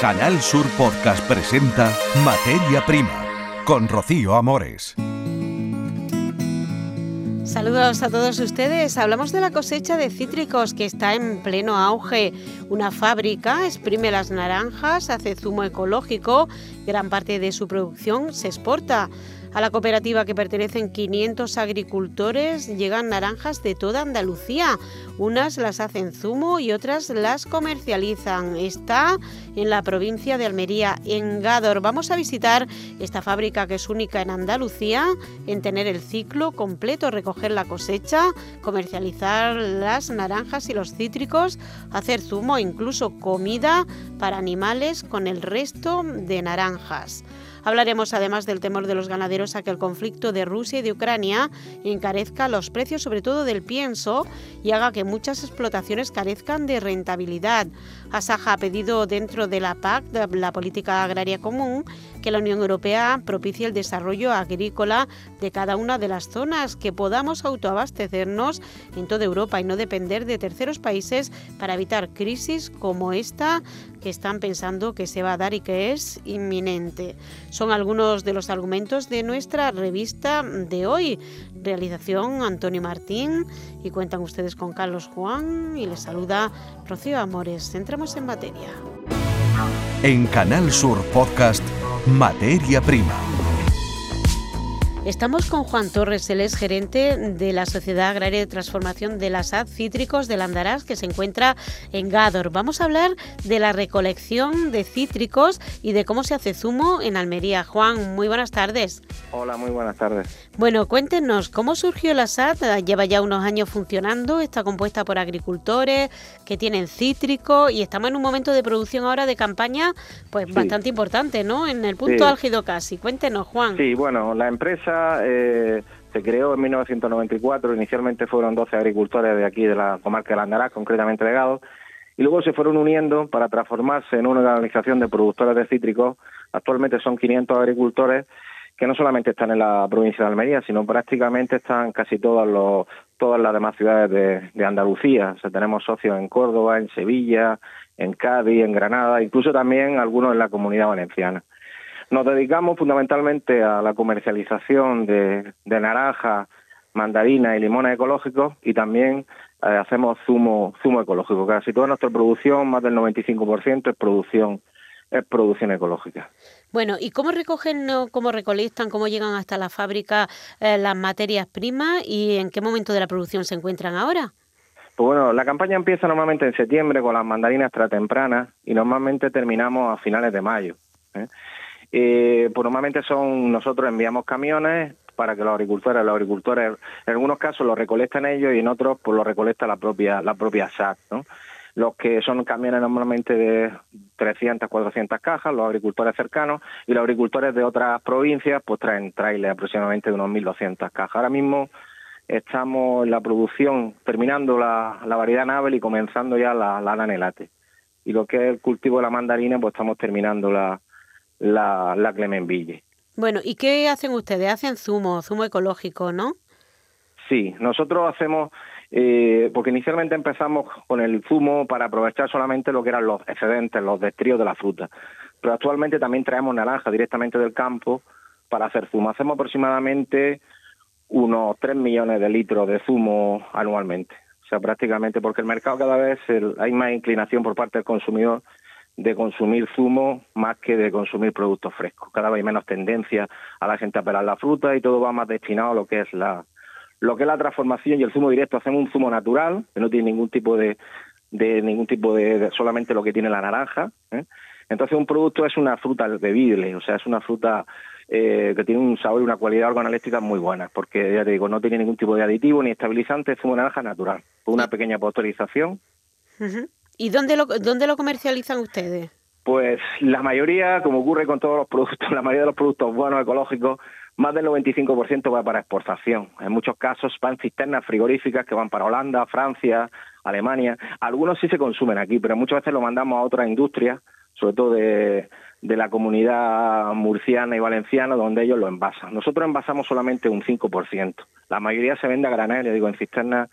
Canal Sur Podcast presenta Materia Prima con Rocío Amores. Saludos a todos ustedes. Hablamos de la cosecha de cítricos que está en pleno auge. Una fábrica exprime las naranjas, hace zumo ecológico, gran parte de su producción se exporta. A la cooperativa que pertenecen 500 agricultores llegan naranjas de toda Andalucía. Unas las hacen zumo y otras las comercializan. Está en la provincia de Almería, en Gádor. Vamos a visitar esta fábrica que es única en Andalucía en tener el ciclo completo, recoger la cosecha, comercializar las naranjas y los cítricos, hacer zumo, incluso comida para animales con el resto de naranjas. Hablaremos además del temor de los ganaderos a que el conflicto de Rusia y de Ucrania encarezca los precios, sobre todo del pienso, y haga que muchas explotaciones carezcan de rentabilidad. Asaja ha pedido dentro de la PAC, la Política Agraria Común, que la Unión Europea propicie el desarrollo agrícola de cada una de las zonas, que podamos autoabastecernos en toda Europa y no depender de terceros países para evitar crisis como esta que están pensando que se va a dar y que es inminente. Son algunos de los argumentos de nuestra revista de hoy. Realización Antonio Martín y cuentan ustedes con Carlos Juan y les saluda Rocío Amores. Entramos en materia. En Canal Sur Podcast, Materia Prima. Estamos con Juan Torres, él es gerente de la Sociedad Agraria de Transformación de la SAD Cítricos de Landarás, que se encuentra en Gádor. Vamos a hablar de la recolección de cítricos y de cómo se hace zumo en Almería. Juan, muy buenas tardes. Hola, muy buenas tardes. Bueno, cuéntenos, ¿cómo surgió la SAD? Lleva ya unos años funcionando, está compuesta por agricultores que tienen cítrico y estamos en un momento de producción ahora de campaña pues bastante importante, ¿no? En el punto álgido casi. Cuéntenos, Juan. Sí, bueno, la empresa eh, se creó en 1994, inicialmente fueron 12 agricultores de aquí, de la comarca de Landarás, concretamente de Gado, y luego se fueron uniendo para transformarse en una organización de productores de cítricos. Actualmente son 500 agricultores que no solamente están en la provincia de Almería, sino prácticamente están casi todas, los, todas las demás ciudades de, de Andalucía. O sea, tenemos socios en Córdoba, en Sevilla, en Cádiz, en Granada, incluso también algunos en la comunidad valenciana. Nos dedicamos fundamentalmente a la comercialización de, naranja, mandarina y limones ecológicos y también eh, hacemos zumo, zumo ecológico. Casi toda nuestra producción, más del 95%, es producción es producción ecológica. Bueno, ¿y cómo recogen, cómo recolectan, cómo llegan hasta la fábrica eh, las materias primas y en qué momento de la producción se encuentran ahora? Pues bueno, la campaña empieza normalmente en septiembre con las mandarinas tempranas y normalmente terminamos a finales de mayo. ¿eh? Eh, pues normalmente son, nosotros enviamos camiones para que los agricultores, los agricultores en algunos casos lo recolectan ellos y en otros pues lo recolecta la propia, la propia SAT, ¿no? Los que son camiones normalmente de 300, 400 cajas, los agricultores cercanos, y los agricultores de otras provincias pues traen trailers aproximadamente de unos 1.200 cajas. Ahora mismo estamos en la producción, terminando la, la variedad Nabel y comenzando ya la, la Nanelate. Y lo que es el cultivo de la mandarina, pues estamos terminando la, la, la Clemenville. Bueno, ¿y qué hacen ustedes? Hacen zumo, zumo ecológico, ¿no? Sí, nosotros hacemos, eh, porque inicialmente empezamos con el zumo para aprovechar solamente lo que eran los excedentes, los destríos de la fruta. Pero actualmente también traemos naranja directamente del campo para hacer zumo. Hacemos aproximadamente unos 3 millones de litros de zumo anualmente. O sea, prácticamente porque el mercado cada vez hay más inclinación por parte del consumidor de consumir zumo más que de consumir productos frescos. Cada vez hay menos tendencia a la gente a pelar la fruta y todo va más destinado a lo que es la lo que es la transformación y el zumo directo. Hacemos un zumo natural que no tiene ningún tipo de, de ningún tipo de, solamente lo que tiene la naranja. ¿eh? Entonces un producto es una fruta bebible, o sea, es una fruta eh, que tiene un sabor y una cualidad organoléctrica muy buena, porque ya te digo, no tiene ningún tipo de aditivo ni estabilizante, es zumo de naranja natural, con una pequeña posterización. ¿Y dónde lo, dónde lo comercializan ustedes? Pues la mayoría, como ocurre con todos los productos, la mayoría de los productos buenos ecológicos, más del 95% va para exportación. En muchos casos van cisternas frigoríficas que van para Holanda, Francia, Alemania. Algunos sí se consumen aquí, pero muchas veces lo mandamos a otras industrias, sobre todo de, de la comunidad murciana y valenciana, donde ellos lo envasan. Nosotros envasamos solamente un 5%. La mayoría se vende a granel, digo, en cisternas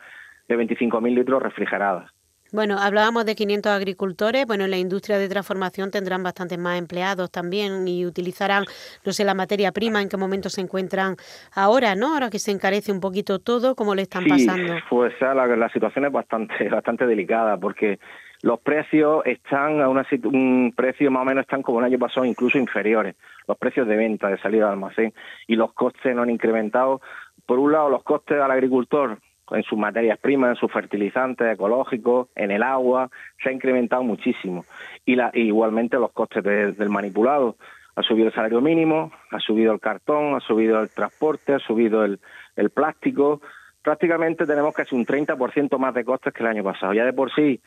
de 25.000 litros refrigeradas. Bueno, hablábamos de 500 agricultores, bueno, en la industria de transformación tendrán bastantes más empleados también y utilizarán, no sé, la materia prima, en qué momento se encuentran ahora, ¿no? Ahora que se encarece un poquito todo, ¿cómo le están pasando? Pues la, la situación es bastante, bastante delicada porque los precios están a una, un precio más o menos están como el año pasado, incluso inferiores, los precios de venta, de salida de almacén, y los costes no han incrementado. Por un lado, los costes al agricultor en sus materias primas, en sus fertilizantes ecológicos, en el agua, se ha incrementado muchísimo. Y la, igualmente los costes del manipulado. Ha subido el salario mínimo, ha subido el cartón, ha subido el transporte, ha subido el, plástico. Prácticamente tenemos casi un 30% más de costes que el año pasado. Ya de por sí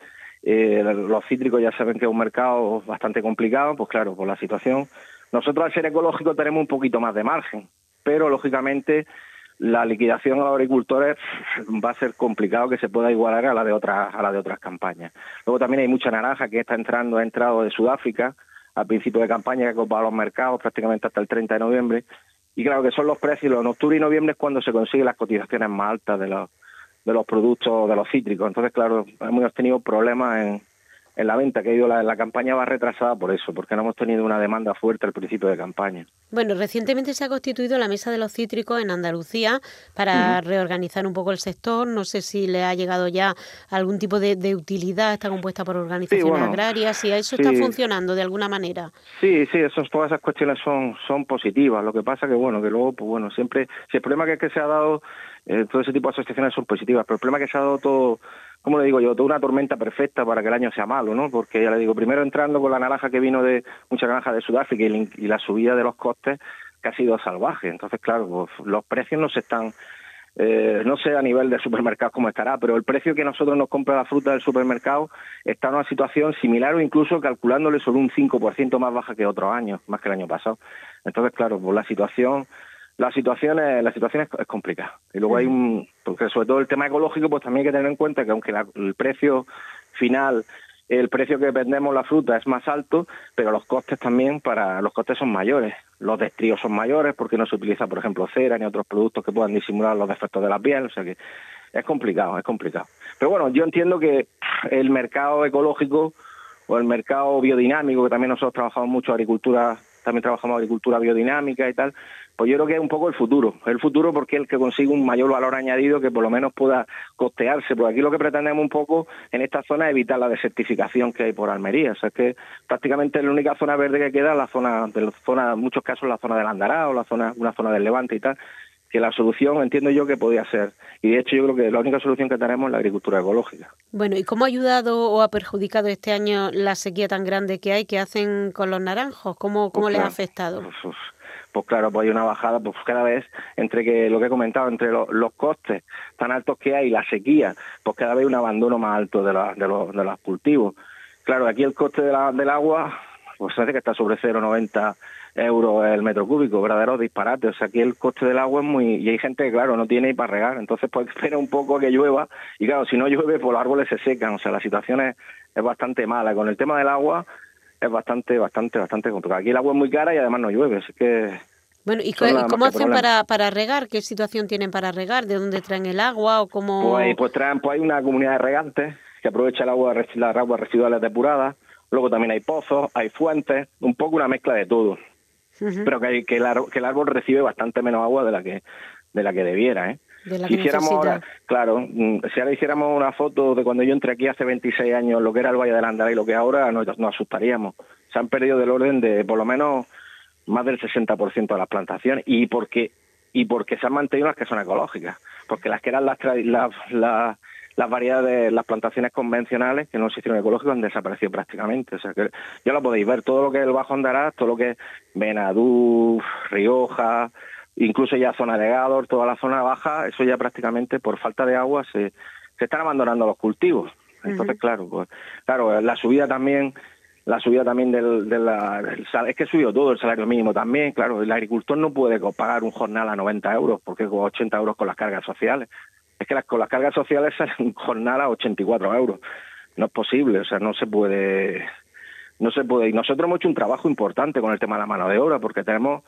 eh, los cítricos ya saben que es un mercado bastante complicado, pues claro, por la situación. Nosotros al ser ecológico tenemos un poquito más de margen, pero lógicamente la liquidación a los agricultores va a ser complicado que se pueda igualar a la de otras a la de otras campañas. Luego también hay mucha naranja que está entrando, ha entrado de Sudáfrica al principio de campaña que ha copado los mercados prácticamente hasta el 30 de noviembre y claro que son los precios, los octubre y noviembre es cuando se consiguen las cotizaciones más altas de los de los productos de los cítricos. Entonces, claro, hemos tenido problemas en, en la venta, que ha ido la, la, campaña va retrasada por eso, porque no hemos tenido una demanda fuerte al principio de campaña. Bueno, recientemente se ha constituido la Mesa de los Cítricos en Andalucía para reorganizar un poco el sector. No sé si le ha llegado ya algún tipo de, utilidad, está compuesta por organizaciones agrarias, si eso está funcionando de alguna manera. Sí, sí, esos, todas esas cuestiones son, son positivas. Lo que pasa que, bueno, que luego, pues bueno, siempre, si el problema que, es que se ha dado, eh, todo ese tipo de asociaciones son positivas, pero el problema es que se ha dado todo como le digo yo, toda una tormenta perfecta para que el año sea malo, ¿no? Porque ya le digo, primero entrando con la naranja que vino de mucha naranja de Sudáfrica y, la subida de los costes que ha sido salvaje. Entonces, claro, pues, los precios no se están, eh, no sé a nivel de supermercados cómo estará, pero el precio que nosotros nos compra la fruta del supermercado está en una situación similar o incluso calculándole solo un 5% más baja que otros años, más que el año pasado. Entonces, claro, pues la situación la situación es, la situación es, complicada. Y luego hay un, porque sobre todo el tema ecológico, pues también hay que tener en cuenta que aunque el precio final, el precio que vendemos la fruta es más alto, pero los costes también para los costes son mayores. Los destríos son mayores porque no se utiliza, por ejemplo, cera ni otros productos que puedan disimular los defectos de la piel, o sea que es complicado, es complicado. Pero bueno, yo entiendo que el mercado ecológico o el mercado biodinámico, que también nosotros trabajamos mucho agricultura, también trabajamos agricultura biodinámica y tal, pues yo creo que es un poco el futuro, el futuro porque es el que consigue un mayor valor añadido que por lo menos pueda costearse, porque aquí lo que pretendemos un poco en esta zona es evitar la desertificación que hay por Almería, o sea, es que prácticamente la única zona verde que queda es la zona, de la zona, en muchos casos la zona del Andará o la zona, una zona del Levante y tal, que la solución entiendo yo que podría ser. Y de hecho yo creo que la única solución que tenemos es la agricultura ecológica. Bueno, ¿y cómo ha ayudado o ha perjudicado este año la sequía tan grande que hay que hacen con los naranjos? ¿Cómo, cómo les ha afectado? pues claro, pues hay una bajada, pues cada vez entre que lo que he comentado, entre los costes tan altos que hay y la sequía, pues cada vez hay un abandono más alto de, de, los, de los cultivos. Claro, aquí el coste de la, del agua, pues parece que está sobre 0,90 euros el metro cúbico, verdadero disparate. O sea, aquí el coste del agua es muy... Y hay gente que, claro, no tiene para regar. Entonces, pues espera un poco que llueva. Y claro, si no llueve, pues los árboles se secan. O sea, la situación es, es bastante mala. Con el tema del agua, es bastante, bastante, bastante complicado. Aquí el agua es muy cara y además no llueve, así que... Bueno, ¿y, cómo hacen para, para regar? ¿Qué situación tienen para regar? ¿De dónde traen el agua o cómo...? Pues, pues traen, pues hay una comunidad de regantes que aprovecha el agua, las aguas residuales depuradas, luego también hay pozos, hay fuentes, un poco una mezcla de todo. Pero que, que, el árbol, que el árbol recibe bastante menos agua de la que de la que debiera, ¿eh? Si hiciéramos ahora, claro, mm, si ahora hiciéramos una foto de cuando yo entré aquí hace 26 años, lo que era el Valle del Andalá y lo que ahora, nos, asustaríamos. Se han perdido del orden de por lo menos más del 60% de las plantaciones y porque y porque se han mantenido las que son ecológicas, porque las que eran las, las, las, las variedades, las plantaciones convencionales que no hicieron ecológicas han desaparecido prácticamente. O sea que ya lo podéis ver, todo lo que es el Bajo Andará, todo lo que es Benadú, Rioja, incluso ya zona de Gador, toda la zona baja, eso ya prácticamente por falta de agua se, se están abandonando los cultivos. Entonces, claro, pues, claro, la subida también, la subida también del, de la, es que subió todo el salario mínimo también, claro, el agricultor no puede pagar un jornal a 90 euros, porque con 80 euros con las cargas sociales. Es que las, con las cargas sociales sale un jornal a 84 euros. No es posible, o sea, no se puede, no se puede. Y nosotros hemos hecho un trabajo importante con el tema de la mano de obra, porque tenemos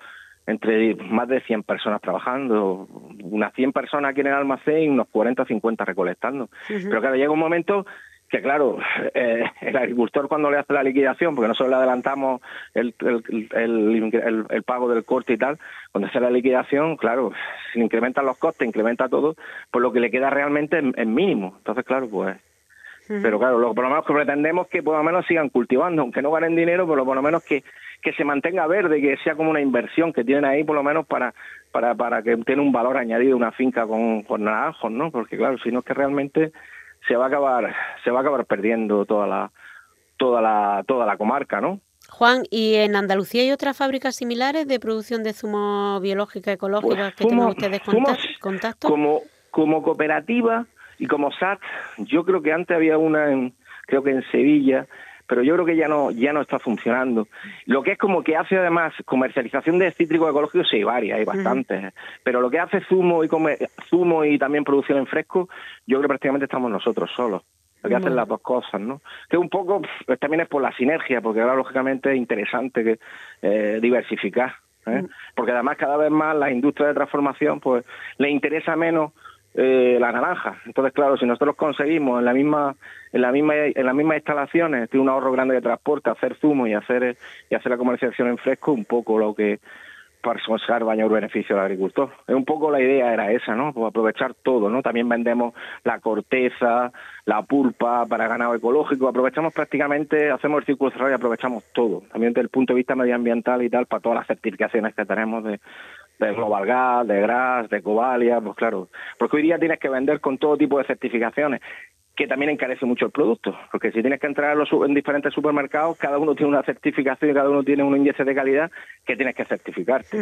entre más de 100 personas trabajando, unas 100 personas aquí en el almacén y unos 40 o 50 recolectando. Pero claro, llega un momento que claro, eh, el agricultor cuando le hace la liquidación, porque nosotros le adelantamos el, el, el, pago del corte y tal, cuando hace la liquidación, claro, si incrementan los costes, incrementa todo, pues lo que le queda realmente es, mínimo. Entonces, claro, pues... Pero claro, lo, por lo menos que pretendemos que por lo menos sigan cultivando, aunque no ganen dinero, pero por lo menos que, que se mantenga verde, que sea como una inversión que tienen ahí por lo menos para, para, para que tenga un valor añadido una finca con, con naranjos, ¿no? Porque claro, si no es que realmente se va a acabar se va a acabar perdiendo toda la toda la toda la comarca, ¿no? Juan, ¿y en Andalucía hay otras fábricas similares de producción de zumo biológica ecológica pues, que tienen ustedes contacto? Como como cooperativa y como SAT, yo creo que antes había una en creo que en Sevilla pero yo creo que ya no ya no está funcionando. Lo que es como que hace además comercialización de cítricos ecológicos, sí, varias, hay bastantes, pero lo que hace zumo y zumo y también producción en fresco, yo creo que prácticamente estamos nosotros solos. Lo que hacen las dos cosas, ¿no? Que un poco pues, también es por la sinergia, porque ahora lógicamente es interesante que eh, diversificar, ¿eh? porque además cada vez más la industria de transformación pues le interesa menos eh, la naranja. Entonces, claro, si nosotros conseguimos en la misma en la misma en las mismas instalaciones, tiene un ahorro grande de transporte, hacer zumo y hacer y hacer la comercialización en fresco, un poco lo que para sacar mayor beneficio al agricultor. Es un poco la idea era esa, ¿no? Pues aprovechar todo, ¿no? También vendemos la corteza, la pulpa para ganado ecológico, aprovechamos prácticamente, hacemos el círculo cerrado y aprovechamos todo, también desde el punto de vista medioambiental y tal, para todas las certificaciones que tenemos de, de Global Gas, de GRAS, de Covalia, pues claro, porque hoy día tienes que vender con todo tipo de certificaciones que también encarece mucho el producto, porque si tienes que entrar en diferentes supermercados, cada uno tiene una certificación y cada uno tiene un índice de calidad que tienes que certificarte.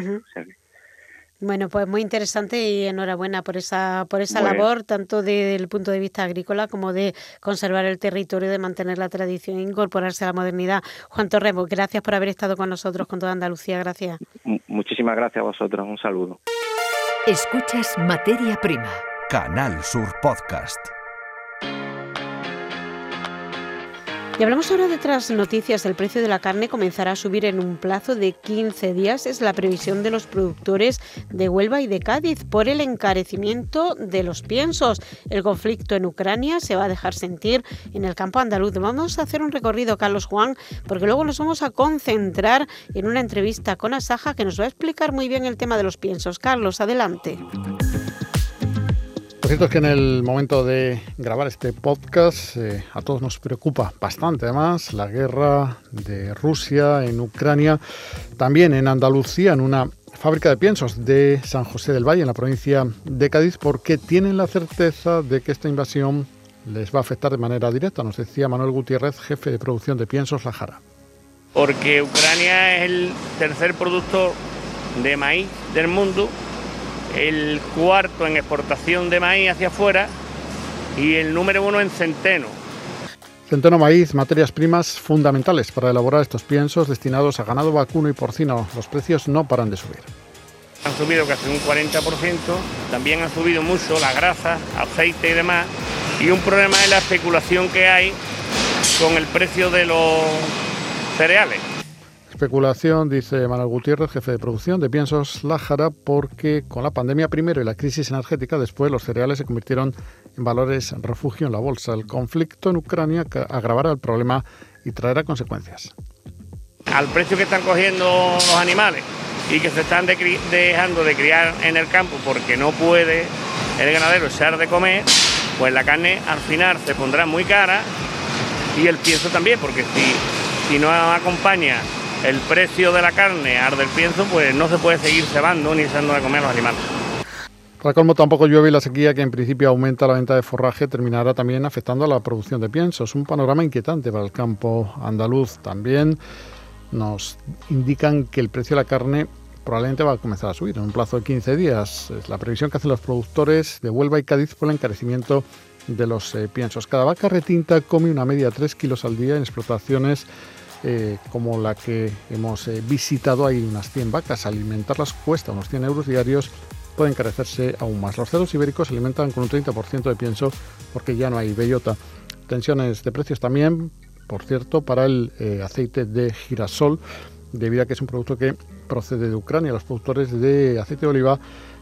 Bueno, pues muy interesante y enhorabuena por esa por esa labor, tanto desde el punto de vista agrícola como de conservar el territorio, de mantener la tradición e incorporarse a la modernidad. Juan Torremo, gracias por haber estado con nosotros, con toda Andalucía. Gracias. muchísimas gracias a vosotros. Un saludo. Escuchas Materia Prima. Canal Sur Podcast. Y hablamos ahora de otras noticias. El precio de la carne comenzará a subir en un plazo de 15 días. Es la previsión de los productores de Huelva y de Cádiz por el encarecimiento de los piensos. El conflicto en Ucrania se va a dejar sentir en el campo andaluz. Vamos a hacer un recorrido, Carlos Juan, porque luego nos vamos a concentrar en una entrevista con Asaja que nos va a explicar muy bien el tema de los piensos. Carlos, adelante. Lo cierto es que en el momento de grabar este podcast eh, a todos nos preocupa bastante además la guerra de Rusia en Ucrania, también en Andalucía, en una fábrica de piensos de San José del Valle, en la provincia de Cádiz, porque tienen la certeza de que esta invasión les va a afectar de manera directa, nos decía Manuel Gutiérrez, jefe de producción de piensos La Jara. Porque Ucrania es el tercer producto de maíz del mundo el cuarto en exportación de maíz hacia afuera y el número uno en centeno. Centeno maíz, materias primas fundamentales para elaborar estos piensos destinados a ganado vacuno y porcino. Los precios no paran de subir. Han subido casi un 40%, también han subido mucho la grasa, aceite y demás. Y un problema es la especulación que hay con el precio de los cereales. Especulación, dice Manuel Gutiérrez, jefe de producción de Piensos Lájara, porque con la pandemia primero y la crisis energética después los cereales se convirtieron en valores refugio en la bolsa. El conflicto en Ucrania agravará el problema y traerá consecuencias. Al precio que están cogiendo los animales y que se están dejando de criar en el campo porque no puede el ganadero echar de comer, pues la carne al final se pondrá muy cara y el pienso también, porque si, si no acompaña el precio de la carne arde el pienso, pues no se puede seguir cebando ni dando de comer a los animales. Para colmo tampoco llueve y la sequía que en principio aumenta la venta de forraje terminará también afectando a la producción de piensos. Un panorama inquietante para el campo andaluz. También nos indican que el precio de la carne probablemente va a comenzar a subir en un plazo de 15 días. Es la previsión que hacen los productores de Huelva y Cádiz por el encarecimiento de los eh, piensos. Cada vaca retinta come una media de 3 kilos al día en explotaciones eh, como la que hemos eh, visitado, hay unas 100 vacas. Alimentarlas cuesta unos 100 euros diarios, pueden encarecerse aún más. Los cerdos ibéricos se alimentan con un 30% de pienso porque ya no hay bellota. Tensiones de precios también, por cierto, para el eh, aceite de girasol, debido a que es un producto que procede de Ucrania. Los productores de aceite de oliva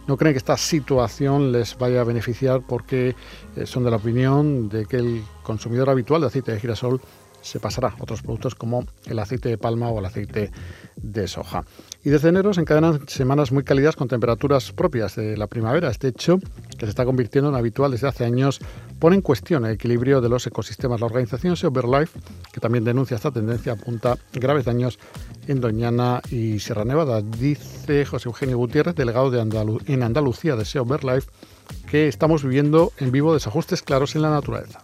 no creen que esta situación les vaya a beneficiar porque eh, son de la opinión de que el consumidor habitual de aceite de girasol se pasará a otros productos como el aceite de palma o el aceite de soja. Y desde enero se encadenan semanas muy cálidas con temperaturas propias de la primavera. Este hecho, que se está convirtiendo en habitual desde hace años, pone en cuestión el equilibrio de los ecosistemas. La organización Life, que también denuncia esta tendencia, apunta graves daños en Doñana y Sierra Nevada. Dice José Eugenio Gutiérrez, delegado de en Andalucía de Life, que estamos viviendo en vivo desajustes claros en la naturaleza.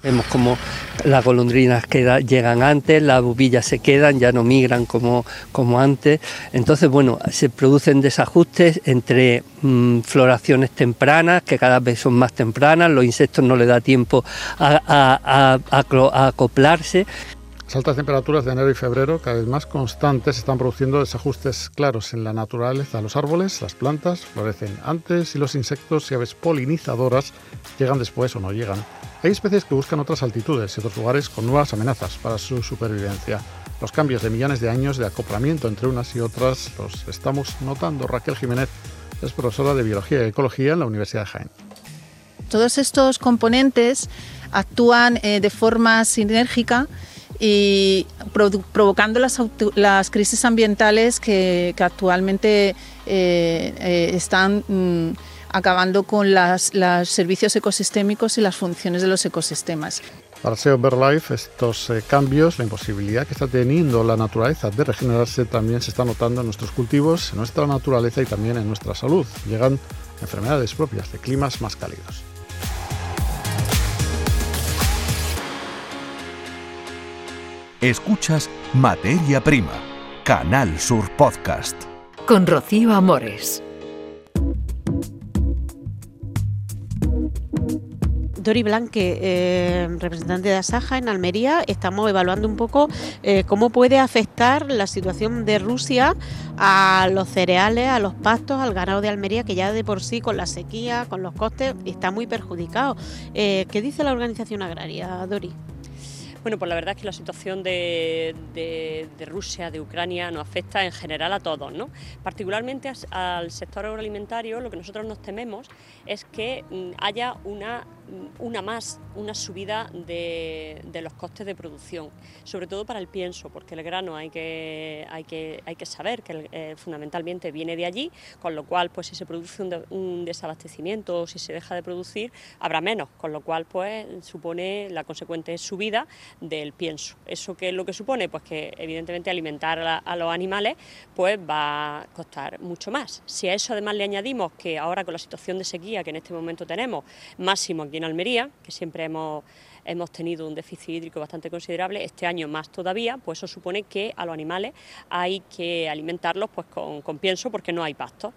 Vemos como las golondrinas llegan antes, las bubillas se quedan, ya no migran como, como antes. Entonces, bueno, se producen desajustes entre mm, floraciones tempranas, que cada vez son más tempranas, los insectos no les da tiempo a, a acoplarse. Las altas temperaturas de enero y febrero, cada vez más constantes, están produciendo desajustes claros en la naturaleza. Los árboles, las plantas florecen antes y los insectos y aves polinizadoras llegan después o no llegan. Hay especies que buscan otras altitudes y otros lugares con nuevas amenazas para su supervivencia. Los cambios de millones de años de acoplamiento entre unas y otras los estamos notando. Raquel Jiménez es profesora de Biología y Ecología en la Universidad de Jaén. Todos estos componentes actúan eh, de forma sinérgica y provocando las, crisis ambientales que, actualmente eh, eh, están mm, acabando con los servicios ecosistémicos y las funciones de los ecosistemas. Para SEO Life, estos eh, cambios, la imposibilidad que está teniendo la naturaleza de regenerarse, también se está notando en nuestros cultivos, en nuestra naturaleza y también en nuestra salud. Llegan enfermedades propias de climas más cálidos. Escuchas Materia Prima, Canal Sur Podcast. Con Rocío Amores. Dori Blanque, eh, representante de Asaja en Almería, estamos evaluando un poco eh, cómo puede afectar la situación de Rusia a los cereales, a los pastos, al ganado de Almería, que ya de por sí con la sequía, con los costes, está muy perjudicado. Eh, ¿Qué dice la organización agraria, Dori? Bueno, pues la verdad es que la situación de, Rusia, de Ucrania, nos afecta en general a todos, ¿no? Particularmente al sector agroalimentario, lo que nosotros nos tememos es que mm, haya una, una más, una subida de, los costes de producción, sobre todo para el pienso, porque el grano hay que, hay que, hay que saber que eh, fundamentalmente viene de allí, con lo cual, pues si se produce un, un desabastecimiento o si se deja de producir, habrá menos, con lo cual, pues supone la consecuente subida del pienso. ¿Eso qué es lo que supone? Pues que evidentemente alimentar a, los animales pues va a costar mucho más. Si a eso además le añadimos que ahora con la situación de sequía que en este momento tenemos, máximo aquí en Almería, que siempre hemos hemos tenido un déficit hídrico bastante considerable, este año más todavía, pues eso supone que a los animales hay que alimentarlos pues con, pienso porque no hay pasto.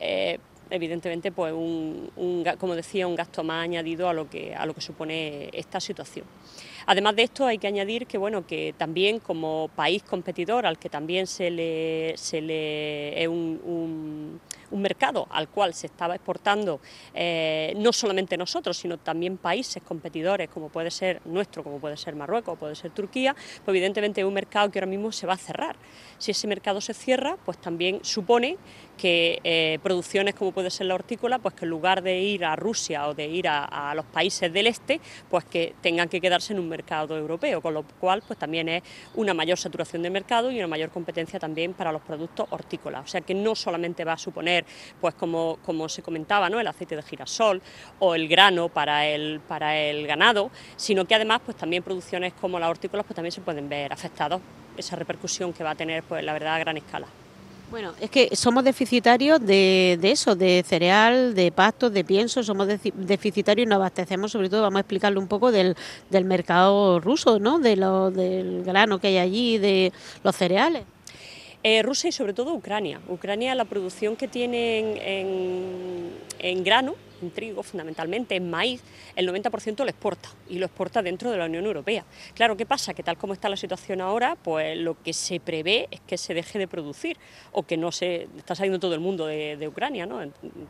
Eh, evidentemente, pues un, como decía, un gasto más añadido a lo que, a lo que supone esta situación. Además de esto, hay que añadir que, bueno, que también como país competidor al que también se le, se le es un, mercado al cual se estaba exportando eh, no solamente nosotros, sino también países competidores como puede ser nuestro, como puede ser Marruecos, puede ser Turquía, pues evidentemente es un mercado que ahora mismo se va a cerrar. Si ese mercado se cierra, pues también supone que eh, producciones como puede ser la hortícola, pues que en lugar de ir a Rusia o de ir a, los países del este, pues que tengan que quedarse en un mercado europeo, con lo cual pues también es una mayor saturación de mercado y una mayor competencia también para los productos hortícolas. O sea que no solamente va a suponer, pues como, como se comentaba, ¿no? el aceite de girasol o el grano para el, para el ganado, sino que además pues también producciones como las hortícolas pues también se pueden ver afectados esa repercusión que va a tener pues la verdad a gran escala. Bueno, es que somos deficitarios de, eso, de cereal, de pastos, de pienso, somos deficitarios y nos abastecemos, sobre todo, vamos a explicarle un poco del, del mercado ruso, ¿no? De lo, del grano que hay allí, de los cereales. Eh, Rusia y sobre todo Ucrania. Ucrania, la producción que tienen en, grano, en trigo fundamentalmente, en maíz, el 90% lo exporta y lo exporta dentro de la Unión Europea. Claro, ¿qué pasa? Que tal como está la situación ahora, pues lo que se prevé es que se deje de producir o que no se... está saliendo todo el mundo de, Ucrania, ¿no?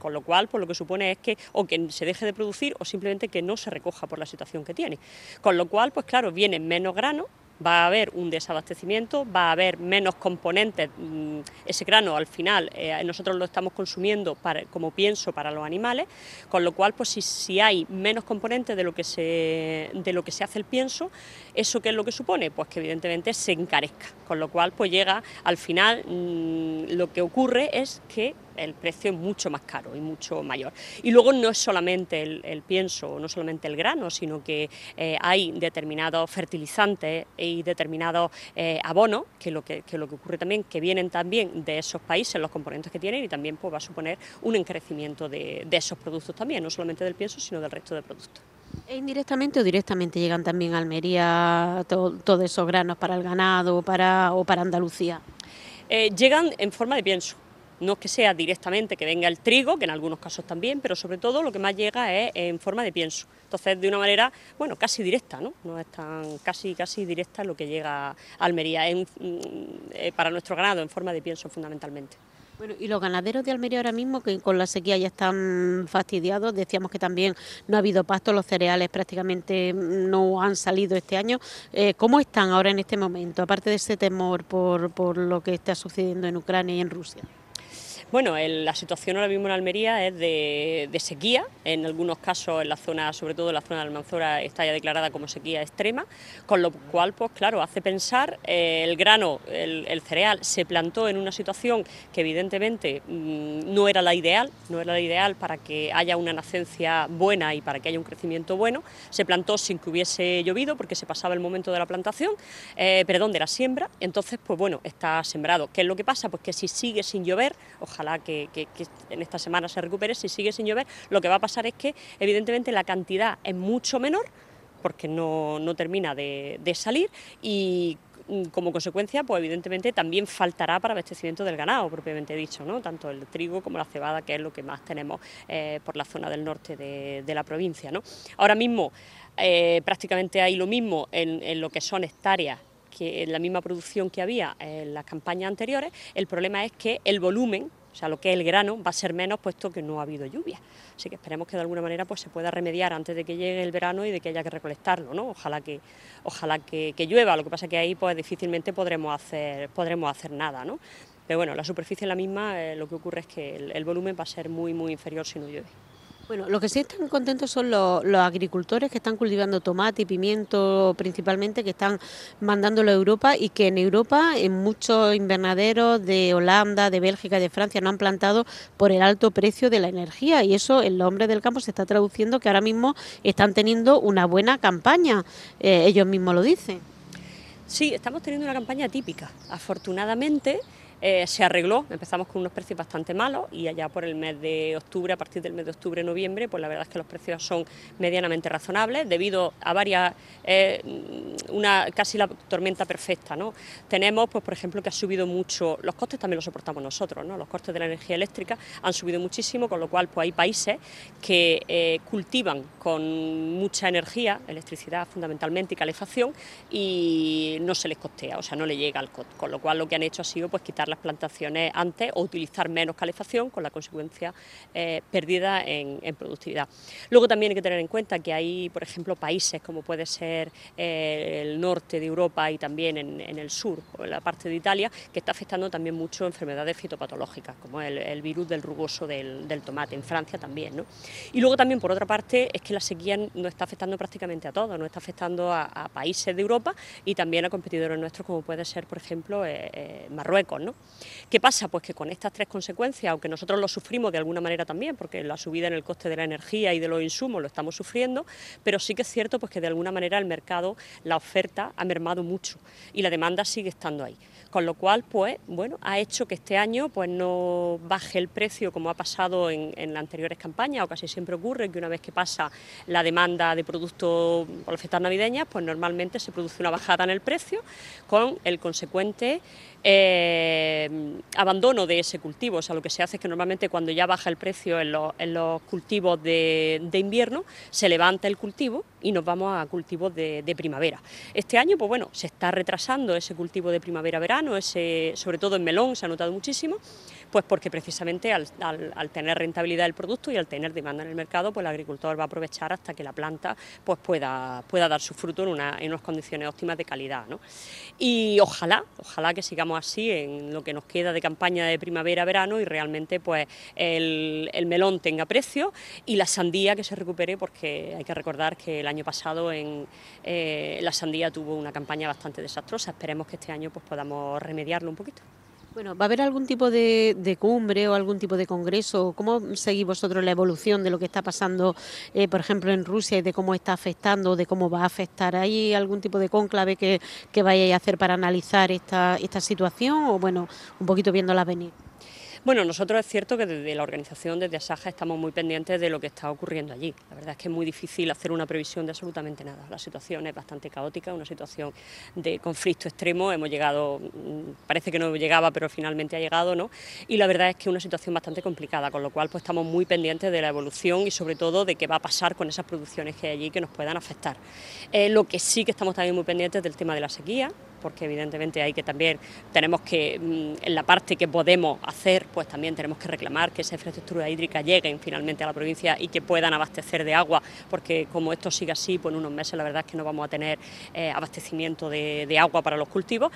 Con lo cual, pues lo que supone es que o que se deje de producir o simplemente que no se recoja por la situación que tiene. Con lo cual, pues claro, viene menos grano va a haber un desabastecimiento, va a haber menos componentes, mm, ese grano al final eh, nosotros lo estamos consumiendo para, como pienso para los animales, con lo cual pues si, si, hay menos componentes de lo, que se, de lo que se hace el pienso, ¿eso qué es lo que supone? Pues que evidentemente se encarezca, con lo cual pues llega al final mm, lo que ocurre es que el precio es mucho más caro y mucho mayor. Y luego no es solamente el, pienso, no solamente el grano, sino que eh, hay determinados fertilizantes y determinados eh, abonos, que lo que, lo que ocurre también, que vienen también de esos países, los componentes que tienen, y también pues, va a suponer un encarecimiento de, esos productos también, no solamente del pienso, sino del resto de productos. E indirectamente o directamente llegan también a Almería todos esos granos para el ganado para, o para Andalucía? Eh, llegan en forma de pienso, no es que sea directamente que venga el trigo, que en algunos casos también, pero sobre todo lo que más llega es en forma de pienso. Entonces, de una manera, bueno, casi directa, ¿no? No es tan casi casi directa lo que llega a Almería mm, eh, para nuestro ganado en forma de pienso fundamentalmente. Bueno, y los ganaderos de Almería ahora mismo, que con la sequía ya están fastidiados, decíamos que también no ha habido pasto, los cereales prácticamente no han salido este año. Eh, ¿Cómo están ahora en este momento, aparte de ese temor por, por lo que está sucediendo en Ucrania y en Rusia? Bueno, la situación ahora mismo en Almería es de, sequía, en algunos casos en la zona, sobre todo en la zona de Almanzora, está ya declarada como sequía extrema, con lo cual, pues claro, hace pensar eh, el grano, el, cereal, se plantó en una situación que evidentemente mm, no era la ideal, no era la ideal para que haya una nacencia buena y para que haya un crecimiento bueno, se plantó sin que hubiese llovido porque se pasaba el momento de la plantación, eh, perdón, de la siembra, entonces pues bueno, está sembrado. ¿Qué es lo que pasa? Pues que si sigue sin llover, ojalá ojalá que, en esta semana se recupere, si sigue sin llover, lo que va a pasar es que evidentemente la cantidad es mucho menor, porque no, termina de, salir y mm, como consecuencia, pues evidentemente también faltará para abastecimiento del ganado, propiamente dicho, ¿no? tanto el trigo como la cebada, que es lo que más tenemos eh, por la zona del norte de, la provincia. ¿no? Ahora mismo eh, prácticamente hay lo mismo en, lo que son hectáreas que en la misma producción que había en las campañas anteriores, el problema es que el volumen sea, lo que es el grano va a ser menos puesto que no ha habido lluvia. Así que esperemos que de alguna manera pues, se pueda remediar antes de que llegue el verano y de que haya que recolectarlo, ¿no? Ojalá que, ojalá que, llueva, lo que pasa que ahí pues difícilmente podremos hacer, podremos hacer nada, ¿no? Pero bueno, la superficie es la misma, eh, lo que ocurre es que el volumen va a ser muy, muy inferior si no llueve. Bueno, lo que sí están contentos son los, agricultores que están cultivando tomate y pimiento principalmente, que están mandándolo a Europa y que en Europa, en muchos invernaderos de Holanda, de Bélgica de Francia no han plantado por el alto precio de la energía y eso en los hombres del campo se está traduciendo que ahora mismo están teniendo una buena campaña, eh, ellos mismos lo dicen. Sí, estamos teniendo una campaña típica. Afortunadamente, eh, se arregló, empezamos con unos precios bastante malos y allá por el mes de octubre, a partir del mes de octubre, noviembre, pues la verdad es que los precios son medianamente razonables debido a varias, eh, una casi la tormenta perfecta, ¿no? Tenemos, pues por ejemplo, que ha subido mucho, los costes también los soportamos nosotros, ¿no? Los costes de la energía eléctrica han subido muchísimo, con lo cual pues hay países que eh, cultivan con mucha energía, electricidad fundamentalmente y calefacción y no se les costea, o sea, no le llega al costo, con lo cual lo que han hecho ha sido pues quitar las plantaciones antes o utilizar menos calefacción con la consecuencia eh, perdida en, productividad. Luego también hay que tener en cuenta que hay, por ejemplo, países como puede ser eh, el norte de Europa y también en, el sur, o en la parte de Italia, que está afectando también mucho enfermedades fitopatológicas, como el, virus del rugoso del, tomate, en Francia también. ¿no? Y luego también, por otra parte, es que la sequía no está afectando prácticamente a todos, no está afectando a, países de Europa y también a competidores nuestros, como puede ser, por ejemplo, eh, Marruecos. ¿no? ¿Qué pasa? Pues que con estas tres consecuencias, aunque nosotros lo sufrimos de alguna manera también, porque la subida en el coste de la energía y de los insumos lo estamos sufriendo, pero sí que es cierto pues que de alguna manera el mercado, la oferta ha mermado mucho y la demanda sigue estando ahí con lo cual pues bueno ha hecho que este año pues no baje el precio como ha pasado en, las anteriores campañas o casi siempre ocurre que una vez que pasa la demanda de productos por las fiestas navideñas pues normalmente se produce una bajada en el precio con el consecuente eh, abandono de ese cultivo. O sea, lo que se hace es que normalmente cuando ya baja el precio en, los, cultivos de, invierno, se levanta el cultivo y nos vamos a cultivos de, primavera. Este año, pues bueno, se está retrasando ese cultivo de primavera-verano sobre todo en melón se ha notado muchísimo, pues porque precisamente al, tener rentabilidad del producto y al tener demanda en el mercado, pues el agricultor va a aprovechar hasta que la planta pues pueda, pueda dar su fruto en, en unas condiciones óptimas de calidad. ¿no? Y ojalá, ojalá que sigamos así en lo que nos queda de campaña de primavera-verano y realmente pues el, melón tenga precio y la sandía que se recupere porque hay que recordar que el año pasado en, eh, la sandía tuvo una campaña bastante desastrosa. Esperemos que este año pues podamos remediarlo un poquito. Bueno, ¿va a haber algún tipo de, cumbre o algún tipo de congreso? ¿Cómo seguís vosotros la evolución de lo que está pasando, eh, por ejemplo, en Rusia y de cómo está afectando, de cómo va a afectar? ¿Hay algún tipo de cónclave que, que vayáis a hacer para analizar esta, esta situación o, bueno, un poquito viéndola venir? Bueno, nosotros es cierto que desde la organización, desde Asaja, estamos muy pendientes de lo que está ocurriendo allí. La verdad es que es muy difícil hacer una previsión de absolutamente nada. La situación es bastante caótica, una situación de conflicto extremo. Hemos llegado, mm, parece que no llegaba, pero finalmente ha llegado, ¿no? Y la verdad es que es una situación bastante complicada, con lo cual pues estamos muy pendientes de la evolución y sobre todo de qué va a pasar con esas producciones que hay allí que nos puedan afectar. Eh, lo que sí que estamos también muy pendientes del tema de la sequía, porque evidentemente hay que también, tenemos que, mm, en la parte que podemos hacer, pues también tenemos que reclamar que esa infraestructura hídrica llegue finalmente a la provincia y que puedan abastecer de agua, porque como esto sigue así, pues en unos meses la verdad es que no vamos a tener eh, abastecimiento de, agua para los cultivos.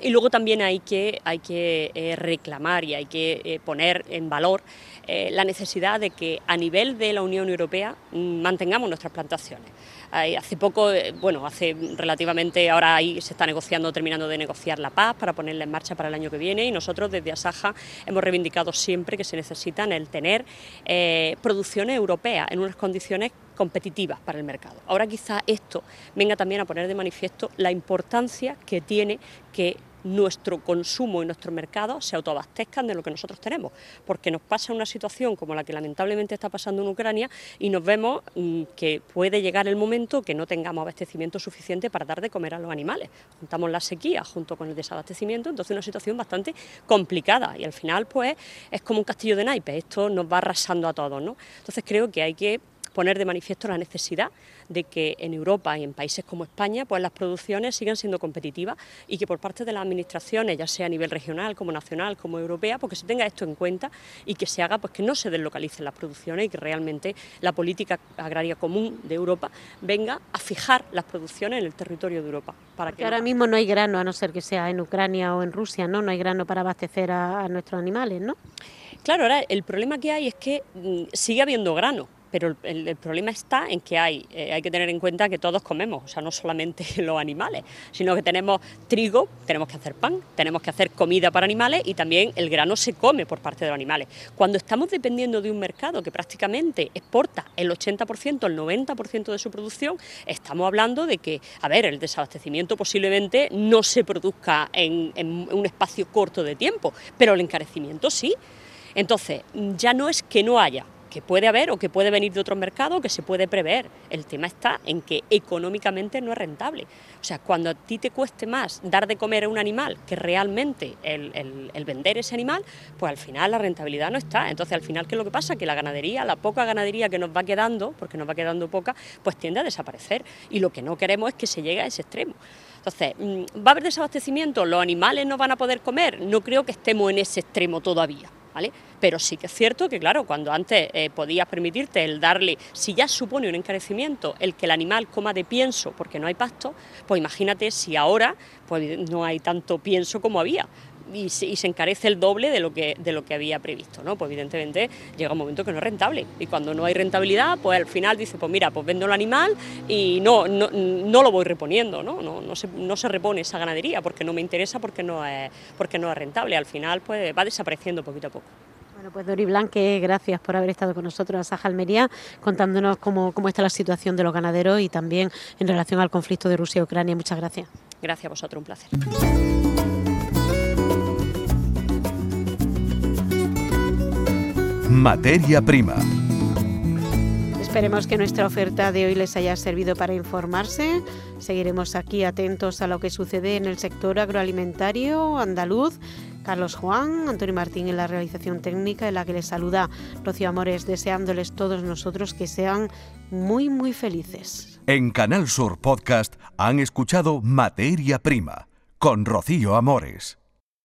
Y luego también hay que, hay que eh, reclamar y hay que eh, poner en valor la necesidad de que a nivel de la Unión Europea mm, mantengamos nuestras plantaciones hace poco, eh, bueno, hace relativamente, ahora ahí se está negociando, terminando de negociar la paz para ponerla en marcha para el año que viene y nosotros desde Asaja hemos reivindicado siempre que se necesitan el tener eh, producciones europeas en unas condiciones competitivas para el mercado. Ahora quizá esto venga también a poner de manifiesto la importancia que tiene que nuestro consumo y nuestro mercado se autoabastezcan de lo que nosotros tenemos, porque nos pasa una situación como la que lamentablemente está pasando en Ucrania y nos vemos mm, que puede llegar el momento que no tengamos abastecimiento suficiente para dar de comer a los animales. Juntamos la sequía junto con el desabastecimiento, entonces una situación bastante complicada y al final pues es como un castillo de naipes, esto nos va arrasando a todos, ¿no? Entonces creo que hay que poner de manifiesto la necesidad de que en Europa y en países como España pues las producciones sigan siendo competitivas y que por parte de las administraciones, ya sea a nivel regional, como nacional, como europea, pues que se tenga esto en cuenta y que se haga pues que no se deslocalicen las producciones y que realmente la política agraria común de Europa venga a fijar las producciones en el territorio de Europa. Para que ahora mismo no hay grano, a no ser que sea en Ucrania o en Rusia, ¿no? No hay grano para abastecer a, a nuestros animales, ¿no? Claro, ahora el problema que hay es que mm, sigue habiendo grano, pero el, problema está en que hay, eh, hay que tener en cuenta que todos comemos, o sea, no solamente los animales, sino que tenemos trigo, tenemos que hacer pan, tenemos que hacer comida para animales y también el grano se come por parte de los animales. Cuando estamos dependiendo de un mercado que prácticamente exporta el 80%, el 90% de su producción, estamos hablando de que, a ver, el desabastecimiento posiblemente no se produzca en un espacio corto de tiempo, pero el encarecimiento sí. Entonces, ya no es que no haya, que puede haber o que puede venir de otro mercado que se puede prever. El tema está en que económicamente no es rentable. O sea, cuando a ti te cueste más dar de comer a un animal que realmente el, vender ese animal, pues al final la rentabilidad no está. Entonces, al final, ¿qué es lo que pasa? Que la ganadería, la poca ganadería que nos va quedando, porque nos va quedando poca, pues tiende a desaparecer. Y lo que no queremos es que se llegue a ese extremo. Entonces, mm, ¿va a haber desabastecimiento? ¿Los animales no van a poder comer? No creo que estemos en ese extremo todavía. Pero sí que es cierto que, claro, cuando antes eh, podías permitirte el darle, si ya supone un encarecimiento, el que el animal coma de pienso porque no hay pasto, pues imagínate si ahora pues, no hay tanto pienso como había y se, encarece el doble de lo que de lo que había previsto, ¿no? Pues evidentemente llega un momento que no es rentable y cuando no hay rentabilidad, pues al final dice, pues mira, pues vendo el animal y no no, no lo voy reponiendo, ¿no? No, no, se, no se repone esa ganadería porque no me interesa, porque no es porque no es rentable, al final pues va desapareciendo poquito a poco. Bueno, pues Dori Blanque, gracias por haber estado con nosotros a Saja Almería, contándonos cómo, cómo está la situación de los ganaderos y también en relación al conflicto de Rusia y Ucrania. Muchas gracias. Gracias a vosotros, un placer. Materia prima. Esperemos que nuestra oferta de hoy les haya servido para informarse. Seguiremos aquí atentos a lo que sucede en el sector agroalimentario andaluz. Carlos Juan, Antonio Martín en la realización técnica en la que les saluda Rocío Amores, deseándoles todos nosotros que sean muy, muy felices. En Canal Sur Podcast han escuchado Materia Prima con Rocío Amores.